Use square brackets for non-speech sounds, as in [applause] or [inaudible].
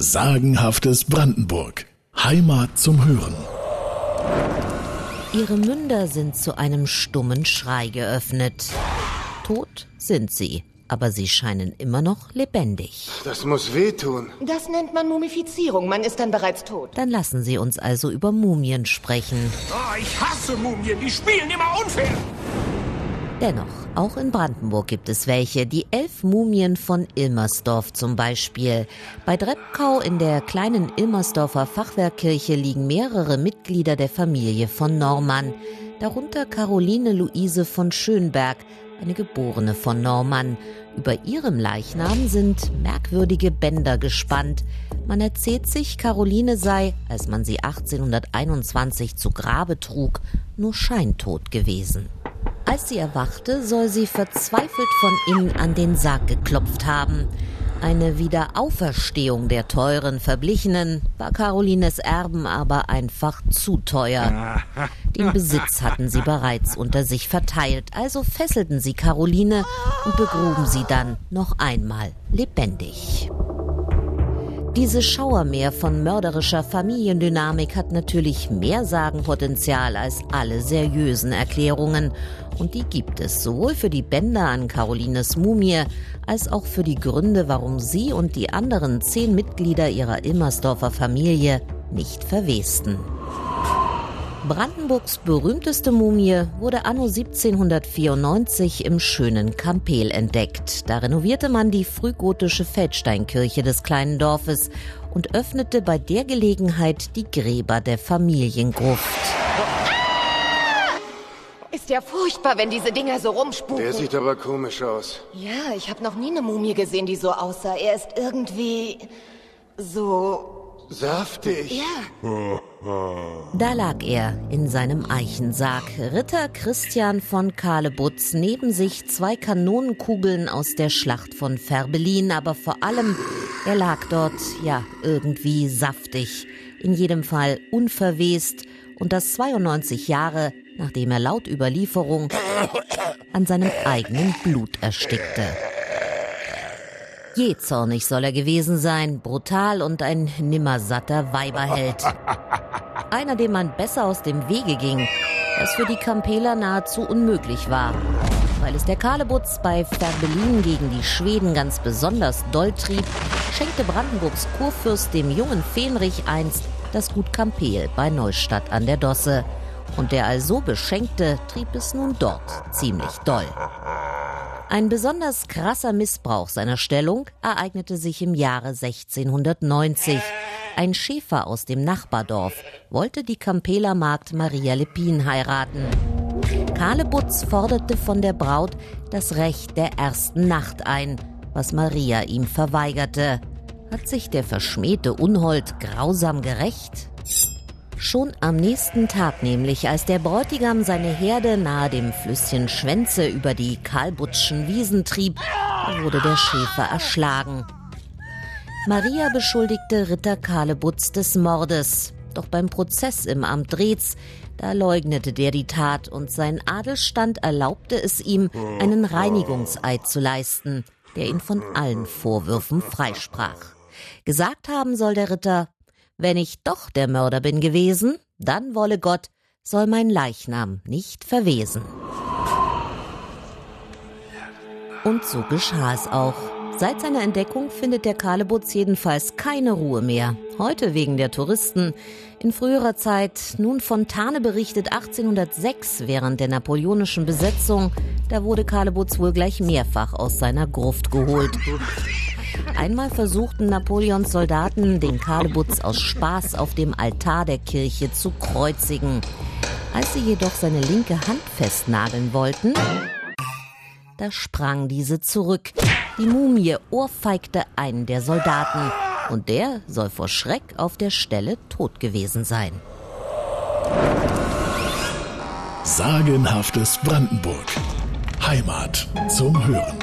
Sagenhaftes Brandenburg. Heimat zum Hören. Ihre Münder sind zu einem stummen Schrei geöffnet. Tot sind sie, aber sie scheinen immer noch lebendig. Das muss wehtun. Das nennt man Mumifizierung. Man ist dann bereits tot. Dann lassen Sie uns also über Mumien sprechen. Oh, ich hasse Mumien. Die spielen immer unfair. Dennoch, auch in Brandenburg gibt es welche, die elf Mumien von Ilmersdorf zum Beispiel. Bei Dreppkau in der kleinen Ilmersdorfer Fachwerkkirche liegen mehrere Mitglieder der Familie von Normann, darunter Caroline Luise von Schönberg, eine Geborene von Normann. Über ihrem Leichnam sind merkwürdige Bänder gespannt. Man erzählt sich, Caroline sei, als man sie 1821 zu Grabe trug, nur scheintot gewesen. Als sie erwachte, soll sie verzweifelt von innen an den Sarg geklopft haben. Eine Wiederauferstehung der teuren Verblichenen war Carolines Erben aber einfach zu teuer. [laughs] Den Besitz hatten sie bereits unter sich verteilt, also fesselten sie Caroline und begruben sie dann noch einmal lebendig. Dieses Schauermeer von mörderischer Familiendynamik hat natürlich mehr Sagenpotenzial als alle seriösen Erklärungen. Und die gibt es sowohl für die Bänder an Carolines Mumie als auch für die Gründe, warum sie und die anderen zehn Mitglieder ihrer Immersdorfer Familie nicht verwesten. Brandenburgs berühmteste Mumie wurde anno 1794 im schönen Kampel entdeckt. Da renovierte man die frühgotische Feldsteinkirche des kleinen Dorfes und öffnete bei der Gelegenheit die Gräber der Familiengruft. Ist ja furchtbar, wenn diese Dinger so rumspuken. Der sieht aber komisch aus. Ja, ich habe noch nie eine Mumie gesehen, die so aussah. Er ist irgendwie so Saftig. Ja. [laughs] Da lag er in seinem Eichensarg, Ritter Christian von Kalebutz, neben sich zwei Kanonenkugeln aus der Schlacht von Färbelin, aber vor allem, er lag dort, ja, irgendwie saftig, in jedem Fall unverwest und das 92 Jahre, nachdem er laut Überlieferung an seinem eigenen Blut erstickte. Jähzornig soll er gewesen sein, brutal und ein nimmersatter Weiberheld. [laughs] Einer, dem man besser aus dem Wege ging, was für die Kampeler nahezu unmöglich war. Weil es der Kalebutz bei Färbelin gegen die Schweden ganz besonders doll trieb, schenkte Brandenburgs Kurfürst dem jungen Fähnrich einst das Gut Kampel bei Neustadt an der Dosse. Und der also Beschenkte trieb es nun dort ziemlich doll. [laughs] Ein besonders krasser Missbrauch seiner Stellung ereignete sich im Jahre 1690. Ein Schäfer aus dem Nachbardorf wollte die Kampeler Magd Maria Lepin heiraten. Kalebutz forderte von der Braut das Recht der ersten Nacht ein, was Maria ihm verweigerte. Hat sich der verschmähte Unhold grausam gerecht? Schon am nächsten Tag nämlich, als der Bräutigam seine Herde nahe dem Flüsschen Schwänze über die Kalbutschen Wiesen trieb, wurde der Schäfer erschlagen. Maria beschuldigte Ritter Kalebutz des Mordes. Doch beim Prozess im Amt Drehz, da leugnete der die Tat und sein Adelsstand erlaubte es ihm, einen Reinigungseid zu leisten, der ihn von allen Vorwürfen freisprach. Gesagt haben soll der Ritter, wenn ich doch der Mörder bin gewesen, dann wolle Gott, soll mein Leichnam nicht verwesen. Und so geschah es auch. Seit seiner Entdeckung findet der Kalebutz jedenfalls keine Ruhe mehr. Heute wegen der Touristen. In früherer Zeit, nun Fontane berichtet 1806 während der napoleonischen Besetzung, da wurde Kalebutz wohl gleich mehrfach aus seiner Gruft geholt. Einmal versuchten Napoleons Soldaten, den Kalebutz aus Spaß auf dem Altar der Kirche zu kreuzigen. Als sie jedoch seine linke Hand festnageln wollten, da sprang diese zurück. Die Mumie ohrfeigte einen der Soldaten und der soll vor Schreck auf der Stelle tot gewesen sein. Sagenhaftes Brandenburg. Heimat zum Hören.